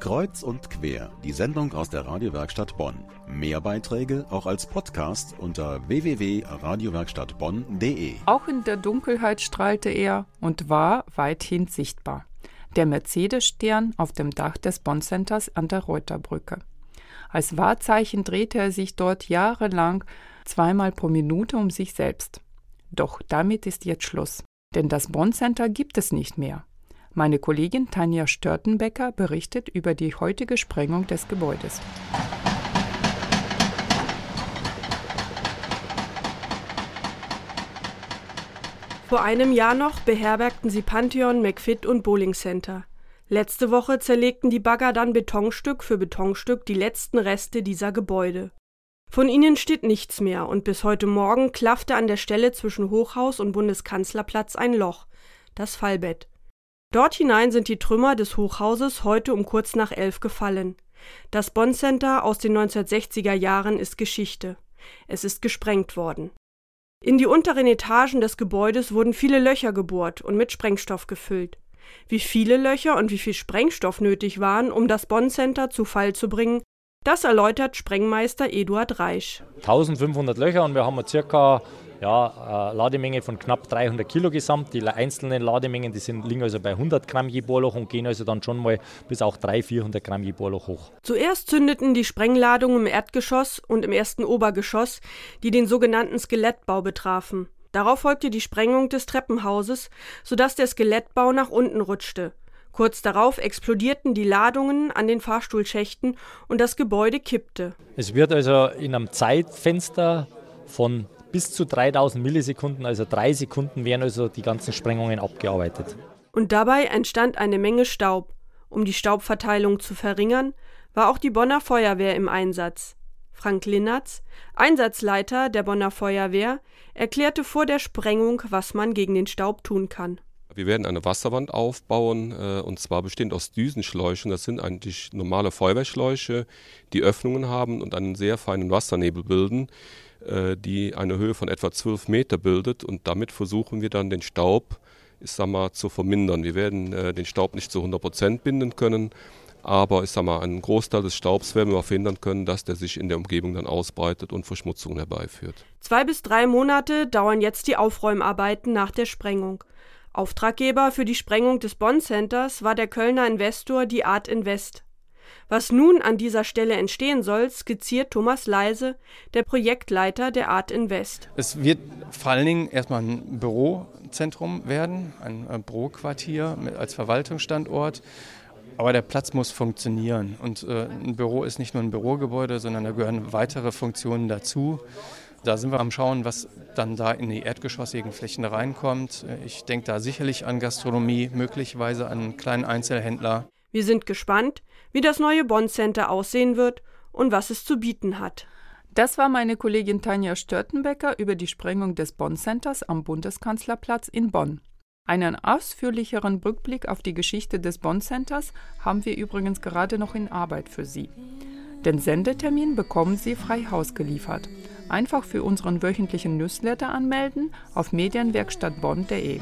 Kreuz und quer, die Sendung aus der Radiowerkstatt Bonn. Mehr Beiträge auch als Podcast unter www.radiowerkstattbonn.de. Auch in der Dunkelheit strahlte er und war weithin sichtbar. Der Mercedes-Stern auf dem Dach des Bonn Centers an der Reuterbrücke. Als Wahrzeichen drehte er sich dort jahrelang zweimal pro Minute um sich selbst. Doch damit ist jetzt Schluss. Denn das Bonn Center gibt es nicht mehr. Meine Kollegin Tanja Störtenbecker berichtet über die heutige Sprengung des Gebäudes. Vor einem Jahr noch beherbergten sie Pantheon, McFit und Bowling Center. Letzte Woche zerlegten die Bagger dann Betonstück für Betonstück die letzten Reste dieser Gebäude. Von ihnen steht nichts mehr und bis heute Morgen klaffte an der Stelle zwischen Hochhaus und Bundeskanzlerplatz ein Loch, das Fallbett. Dort hinein sind die Trümmer des Hochhauses heute um kurz nach elf gefallen. Das Bonn Center aus den 1960er Jahren ist Geschichte. Es ist gesprengt worden. In die unteren Etagen des Gebäudes wurden viele Löcher gebohrt und mit Sprengstoff gefüllt. Wie viele Löcher und wie viel Sprengstoff nötig waren, um das Bonn Center zu Fall zu bringen, das erläutert Sprengmeister Eduard Reisch. 1500 Löcher und wir haben circa ja, Lademenge von knapp 300 Kilo gesamt. Die einzelnen Lademengen die sind, liegen also bei 100 Gramm je Bohrloch und gehen also dann schon mal bis auch 300, 400 Gramm je Bohrloch hoch. Zuerst zündeten die Sprengladungen im Erdgeschoss und im ersten Obergeschoss, die den sogenannten Skelettbau betrafen. Darauf folgte die Sprengung des Treppenhauses, sodass der Skelettbau nach unten rutschte. Kurz darauf explodierten die Ladungen an den Fahrstuhlschächten und das Gebäude kippte. Es wird also in einem Zeitfenster von bis zu 3000 Millisekunden, also drei Sekunden, werden also die ganzen Sprengungen abgearbeitet. Und dabei entstand eine Menge Staub. Um die Staubverteilung zu verringern, war auch die Bonner Feuerwehr im Einsatz. Frank Linnertz, Einsatzleiter der Bonner Feuerwehr, erklärte vor der Sprengung, was man gegen den Staub tun kann. Wir werden eine Wasserwand aufbauen äh, und zwar bestehend aus Düsenschläuchen. Das sind eigentlich normale Feuerwehrschläuche, die Öffnungen haben und einen sehr feinen Wassernebel bilden, die eine Höhe von etwa 12 Meter bildet. Und damit versuchen wir dann den Staub, ich sag mal, zu vermindern. Wir werden äh, den Staub nicht zu 100 Prozent binden können, aber ich sag mal, einen Großteil des Staubs werden wir verhindern können, dass der sich in der Umgebung dann ausbreitet und Verschmutzungen herbeiführt. Zwei bis drei Monate dauern jetzt die Aufräumarbeiten nach der Sprengung. Auftraggeber für die Sprengung des Bonn Centers war der Kölner Investor die Art Invest. Was nun an dieser Stelle entstehen soll, skizziert Thomas Leise, der Projektleiter der Art Invest. Es wird vor allen Dingen erstmal ein Bürozentrum werden, ein Büroquartier als Verwaltungsstandort. Aber der Platz muss funktionieren. Und äh, ein Büro ist nicht nur ein Bürogebäude, sondern da gehören weitere Funktionen dazu. Da sind wir am Schauen, was dann da in die erdgeschossigen Flächen reinkommt. Ich denke da sicherlich an Gastronomie, möglicherweise an kleinen Einzelhändler. Wir sind gespannt, wie das neue Bonn Center aussehen wird und was es zu bieten hat. Das war meine Kollegin Tanja Störtenbecker über die Sprengung des Bonn Centers am Bundeskanzlerplatz in Bonn. Einen ausführlicheren Rückblick auf die Geschichte des Bonn Centers haben wir übrigens gerade noch in Arbeit für Sie. Den Sendetermin bekommen Sie frei Haus geliefert. Einfach für unseren wöchentlichen Newsletter anmelden auf medienwerkstattbonn.de.